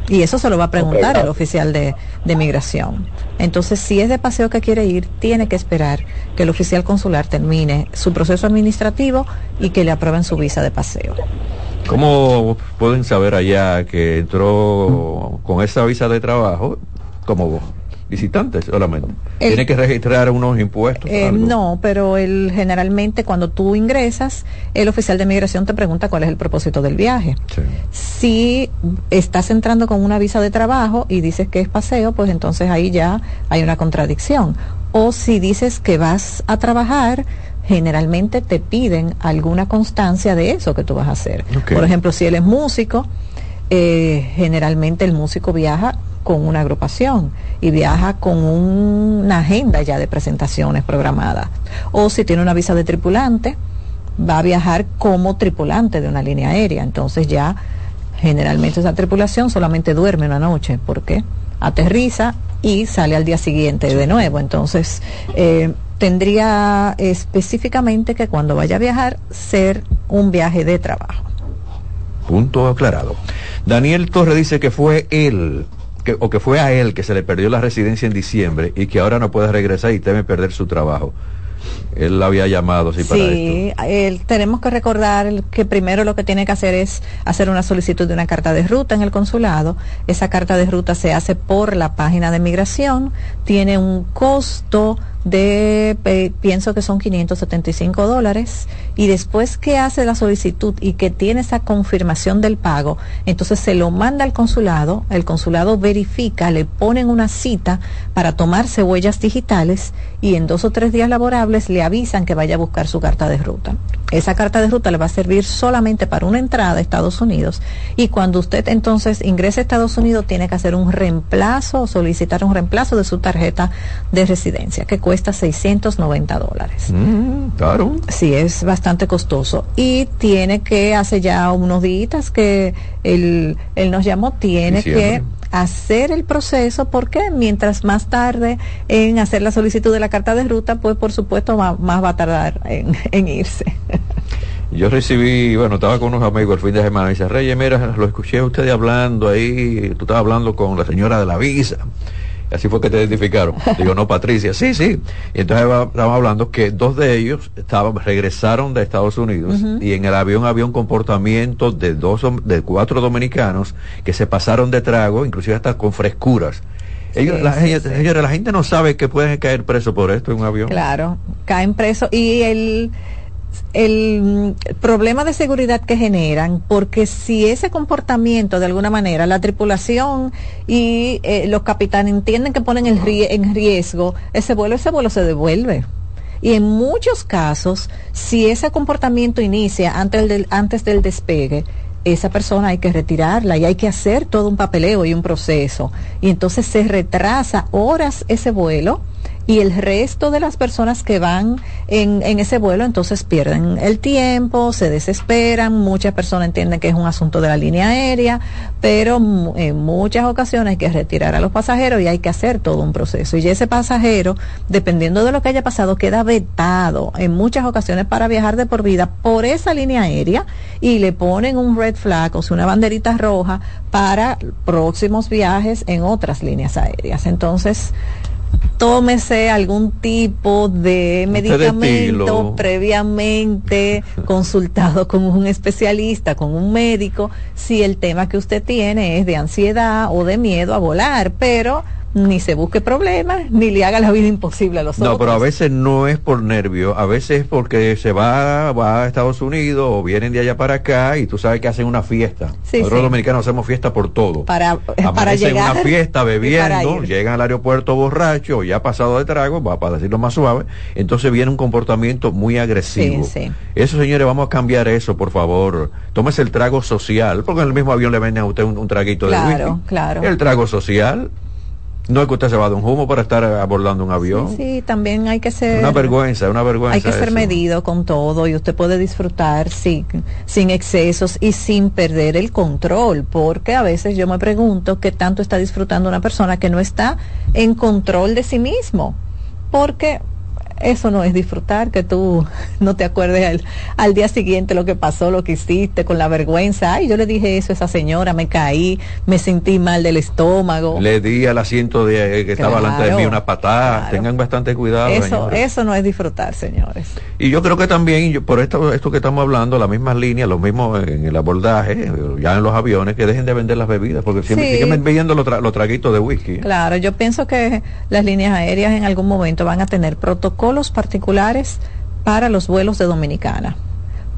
[SPEAKER 9] Y eso se lo va a preguntar el oficial de, de, migración. Entonces, si es de paseo que quiere ir, tiene que esperar que el oficial consular termine su proceso administrativo y que le aprueben su visa de paseo.
[SPEAKER 4] ¿Cómo pueden saber allá que entró con esa visa de trabajo como visitante solamente? ¿Tiene que registrar unos impuestos?
[SPEAKER 9] Eh, no, pero el, generalmente cuando tú ingresas, el oficial de migración te pregunta cuál es el propósito del viaje. Si estás entrando con una visa de trabajo y dices que es paseo, pues entonces ahí ya hay una contradicción. O si dices que vas a trabajar, generalmente te piden alguna constancia de eso que tú vas a hacer. Por ejemplo, si él es músico, eh, generalmente el músico viaja con una agrupación y viaja con un- una agenda ya de presentaciones programadas. O si tiene una visa de tripulante, va a viajar como tripulante de una línea aérea. Entonces ya generalmente esa tripulación solamente duerme una noche porque aterriza y sale al día siguiente de nuevo. Entonces eh, tendría específicamente que cuando vaya a viajar ser un viaje de trabajo.
[SPEAKER 4] Punto aclarado. Daniel Torre dice que fue él, que, o que fue a él que se le perdió la residencia en diciembre y que ahora no puede regresar y teme perder su trabajo. Él la había llamado así para esto.
[SPEAKER 9] Sí, el- tenemos que recordar que primero lo que tiene que hacer es hacer una solicitud de una carta de ruta en el consulado. Esa carta de ruta se hace por la página de migración, tiene un costo de, pienso que son 575 dólares, y después que hace la solicitud y que tiene esa confirmación del pago, entonces se lo manda al consulado, el consulado verifica, le ponen una cita para tomarse huellas digitales y en dos o tres días laborables le avisan que vaya a buscar su carta de ruta. Esa carta de ruta le va a servir solamente para una entrada a Estados Unidos y cuando usted entonces ingrese a Estados Unidos tiene que hacer un reemplazo solicitar un reemplazo de su tarjeta de residencia que cuesta 690 dólares.
[SPEAKER 4] Mm, claro.
[SPEAKER 9] Sí, es bastante costoso. Y tiene que, hace ya unos días que él, él nos llamó, tiene que hacer el proceso porque mientras más tarde en hacer la solicitud de la carta de ruta, pues por supuesto ma- más, va a tardar en, (laughs) en irse.
[SPEAKER 4] Yo recibí, bueno, estaba con unos amigos el fin de semana y dice, Reyes, mira, lo escuché a usted hablando ahí, tú estabas hablando con la señora de la visa. Así fue que te identificaron. (laughs) Digo, no, Patricia, sí, sí. Y entonces estábamos hablando que dos de ellos estaban, regresaron de Estados Unidos y en el avión había un comportamiento de dos, de cuatro dominicanos que se pasaron de trago, inclusive hasta con frescuras. Ellos,
[SPEAKER 9] Sí,
[SPEAKER 4] la,
[SPEAKER 9] sí,
[SPEAKER 4] la gente no sabe que pueden caer presos por esto en un avión.
[SPEAKER 9] Claro, caen presos y el, el mm, problema de seguridad que generan, porque si ese comportamiento de alguna manera la tripulación y eh, los capitanes entienden que ponen el rie- en riesgo ese vuelo, ese vuelo se devuelve. Y en muchos casos, si ese comportamiento inicia antes del, antes del despegue, esa persona hay que retirarla y hay que hacer todo un papeleo y un proceso. Y entonces se retrasa horas ese vuelo y el resto de las personas que van en, en ese vuelo entonces pierden el tiempo, se desesperan, muchas personas entienden que es un asunto de la línea aérea, pero en muchas ocasiones hay que retirar a los pasajeros y hay que hacer todo un proceso. Y ese pasajero, dependiendo de lo que haya pasado, queda vetado en muchas ocasiones para viajar de por vida por esa línea aérea y le ponen un red flag, o sea, una banderita roja para próximos viajes en otras líneas aéreas. Entonces, tómese algún tipo de medicamento previamente consultado con un especialista, con un médico, si el tema que usted tiene es de ansiedad o de miedo a volar, pero ni se busque problemas, ni le haga la vida imposible a los
[SPEAKER 4] No,
[SPEAKER 9] otros.
[SPEAKER 4] pero a veces no es por nervio, a veces es porque se va, va a Estados Unidos o vienen de allá para acá y tú sabes que hacen una fiesta.
[SPEAKER 9] Sí,
[SPEAKER 4] Nosotros
[SPEAKER 9] sí.
[SPEAKER 4] los dominicanos hacemos fiesta por todo.
[SPEAKER 9] para, para
[SPEAKER 4] Amanecen
[SPEAKER 9] llegar
[SPEAKER 4] una fiesta bebiendo, llegan al aeropuerto borracho o ya pasado de trago, va para decirlo más suave, entonces viene un comportamiento muy agresivo.
[SPEAKER 9] Sí.
[SPEAKER 4] Eso, señores, vamos a cambiar eso, por favor. Tómese el trago social, porque en el mismo avión le venden a usted un, un traguito de
[SPEAKER 9] Claro,
[SPEAKER 4] whisky.
[SPEAKER 9] claro.
[SPEAKER 4] El trago social. No es que usted se va de un humo para estar abordando un avión.
[SPEAKER 9] Sí, también hay que ser
[SPEAKER 4] Una vergüenza, una vergüenza.
[SPEAKER 9] Hay que ser
[SPEAKER 4] eso.
[SPEAKER 9] medido con todo y usted puede disfrutar sin, sin excesos y sin perder el control, porque a veces yo me pregunto qué tanto está disfrutando una persona que no está en control de sí mismo, porque eso no es disfrutar, que tú (laughs) no te acuerdes al, al día siguiente lo que pasó, lo que hiciste, con la vergüenza. Ay, yo le dije eso a esa señora, me caí, me sentí mal del estómago.
[SPEAKER 4] Le di al asiento de, que estaba delante de mí una patada.
[SPEAKER 9] claro.
[SPEAKER 4] Tengan bastante cuidado.
[SPEAKER 9] Eso,
[SPEAKER 4] señores.
[SPEAKER 9] eso no es disfrutar, señores.
[SPEAKER 4] Y yo creo que también, yo- por esto, esto que estamos hablando, las mismas líneas, los mismos en el abordaje, eh, ya en los aviones, que dejen de vender las bebidas, porque siempre
[SPEAKER 9] Sí.
[SPEAKER 4] siguen vendiendo los, tra- los traguitos de whisky. ¿eh?
[SPEAKER 9] Claro, yo pienso que las líneas aéreas en algún momento van a tener protocolos particulares para los vuelos de Dominicana,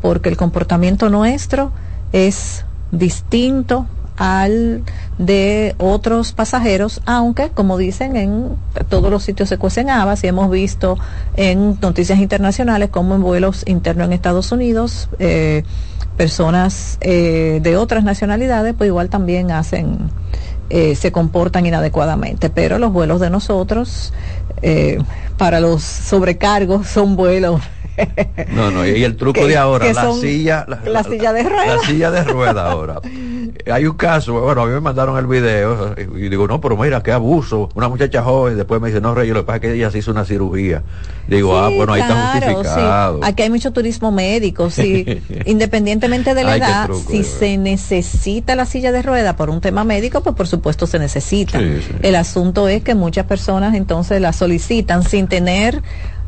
[SPEAKER 9] porque el comportamiento nuestro es distinto al de otros pasajeros, aunque como dicen en todos los sitios se cuecen habas y hemos visto en noticias internacionales como en vuelos internos en Estados Unidos eh, personas eh, de otras nacionalidades pues igual también hacen eh, se comportan inadecuadamente pero los vuelos de nosotros para los sobrecargos son vuelos
[SPEAKER 4] no, no, y el truco (laughs) de ahora, la silla,
[SPEAKER 9] la, silla de rueda.
[SPEAKER 4] La silla de rueda ahora. (laughs) Hay un caso, bueno, a mí me mandaron el video y digo, no, pero mira, qué abuso. Una muchacha joven, después me dice, no, Rey, lo que pasa es que ella se hizo una cirugía. Digo, ah, bueno, ahí está justificado.
[SPEAKER 9] Aquí hay mucho turismo médico, sí. (laughs) Independientemente de la edad, si se necesita la silla de rueda por un tema médico, pues por supuesto se necesita. El asunto es que muchas personas entonces la solicitan sin tener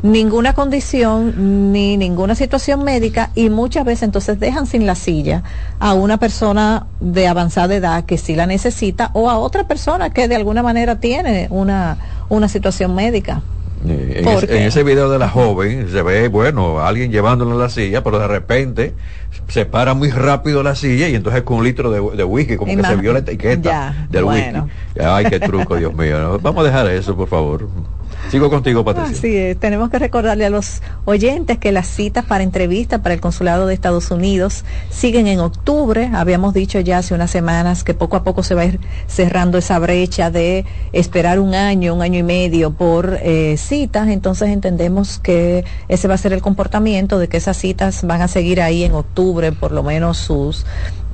[SPEAKER 9] ninguna condición ni ninguna situación médica y muchas veces entonces dejan sin la silla a una persona de avanzada edad que sí la necesita o a otra persona que de alguna manera tiene una, una situación médica.
[SPEAKER 4] Eh, en, ese video de la joven se ve, bueno, alguien llevándola la silla, pero de repente se para muy rápido la silla y entonces con un litro de, whisky, como que se vio la etiqueta del whisky. Ay, qué truco, Dios mío. Vamos a dejar eso, por favor. Sigo contigo, Patricia.
[SPEAKER 9] Sí, tenemos que recordarle a los oyentes que las citas para entrevistas para el Consulado de Estados Unidos siguen en octubre. Habíamos dicho ya hace unas semanas que poco a poco se va a ir cerrando esa brecha de esperar un año, un año y medio por eh, citas. Entonces entendemos que ese va a ser el comportamiento de que esas citas van a seguir ahí en octubre, por lo menos sus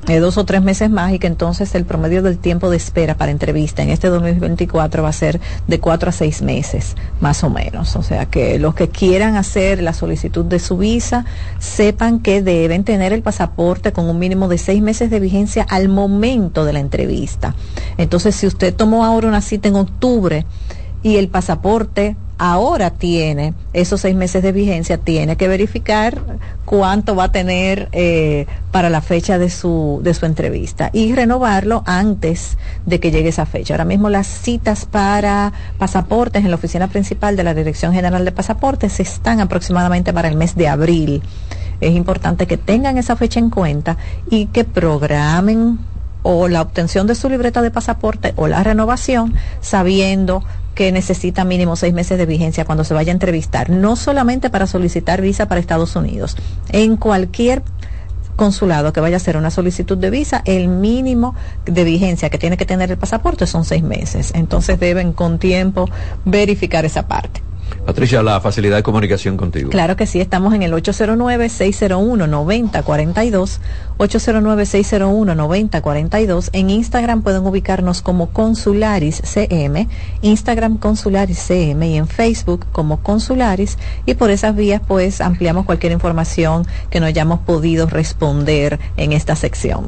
[SPEAKER 9] eh, dos o tres meses más y que entonces el promedio del tiempo de espera para entrevista en este 2024 va a ser de cuatro a seis meses, más o menos. O sea que los que quieran hacer la solicitud de su visa sepan que deben tener el pasaporte con un mínimo de seis meses de vigencia al momento de la entrevista. Entonces, si usted tomó ahora una cita en octubre y el pasaporte ahora tiene esos seis meses de vigencia, tiene que verificar cuánto va a tener eh, para la fecha de su, de su entrevista y renovarlo antes de que llegue esa fecha. Ahora mismo las citas para pasaportes en la oficina principal de la Dirección General de Pasaportes están aproximadamente para el mes de abril. Es importante que tengan esa fecha en cuenta y que programen o la obtención de su libreta de pasaporte o la renovación sabiendo que necesita mínimo seis meses de vigencia cuando se vaya a entrevistar, no solamente para solicitar visa para Estados Unidos, en cualquier consulado que vaya a hacer una solicitud de visa, el mínimo de vigencia que tiene que tener el pasaporte son seis meses. Entonces deben con tiempo verificar esa parte.
[SPEAKER 4] Patricia, la facilidad de comunicación contigo.
[SPEAKER 9] Claro que sí, estamos en el 809-601-9042, 809-601-9042. En Instagram pueden ubicarnos como Consularis CM, Instagram Consularis CM y en Facebook como Consularis y por esas vías pues ampliamos cualquier información que no hayamos podido responder en esta sección.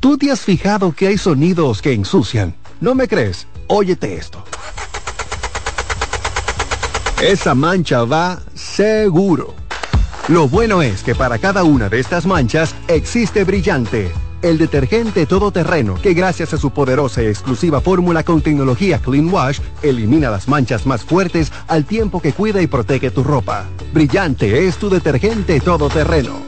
[SPEAKER 13] ¿Tú te has fijado que hay sonidos que ensucian? ¿No me crees? Óyete esto. Esa mancha va seguro. Lo bueno es que para cada una de estas manchas existe Brillante, el detergente todoterreno que gracias a su poderosa y exclusiva fórmula con tecnología Clean Wash elimina las manchas más fuertes al tiempo que cuida y protege tu ropa. Brillante es tu detergente todoterreno.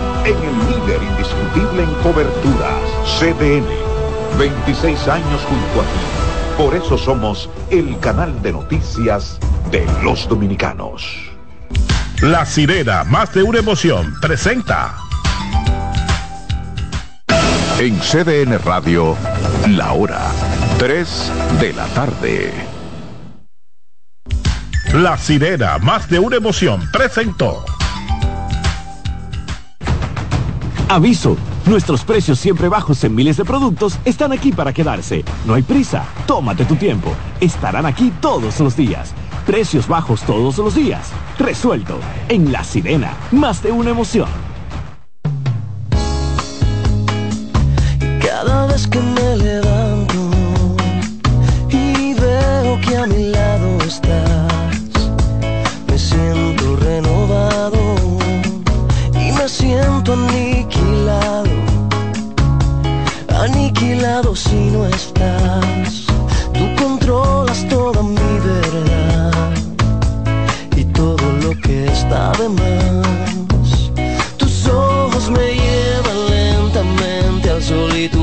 [SPEAKER 2] en el líder indiscutible en coberturas, CDN. 26 años junto a ti. Por eso somos el canal de noticias de los dominicanos.
[SPEAKER 14] La sirena, más de una emoción, presenta.
[SPEAKER 2] En CDN Radio, la hora 3 de la tarde.
[SPEAKER 14] La sirena, más de una emoción, presentó.
[SPEAKER 15] Aviso, nuestros precios siempre bajos en miles de productos están aquí para quedarse. No hay prisa, tómate tu tiempo. Estarán aquí todos los días. Precios bajos todos los días. Resuelto. En La Sirena, más de una emoción.
[SPEAKER 16] Cada vez que me levanto y veo que a mi lado estás, me siento renovado y me siento aniquilado, si no estás. Tú controlas toda mi verdad y todo lo que está de más. Tus ojos me llevan lentamente al sol y tu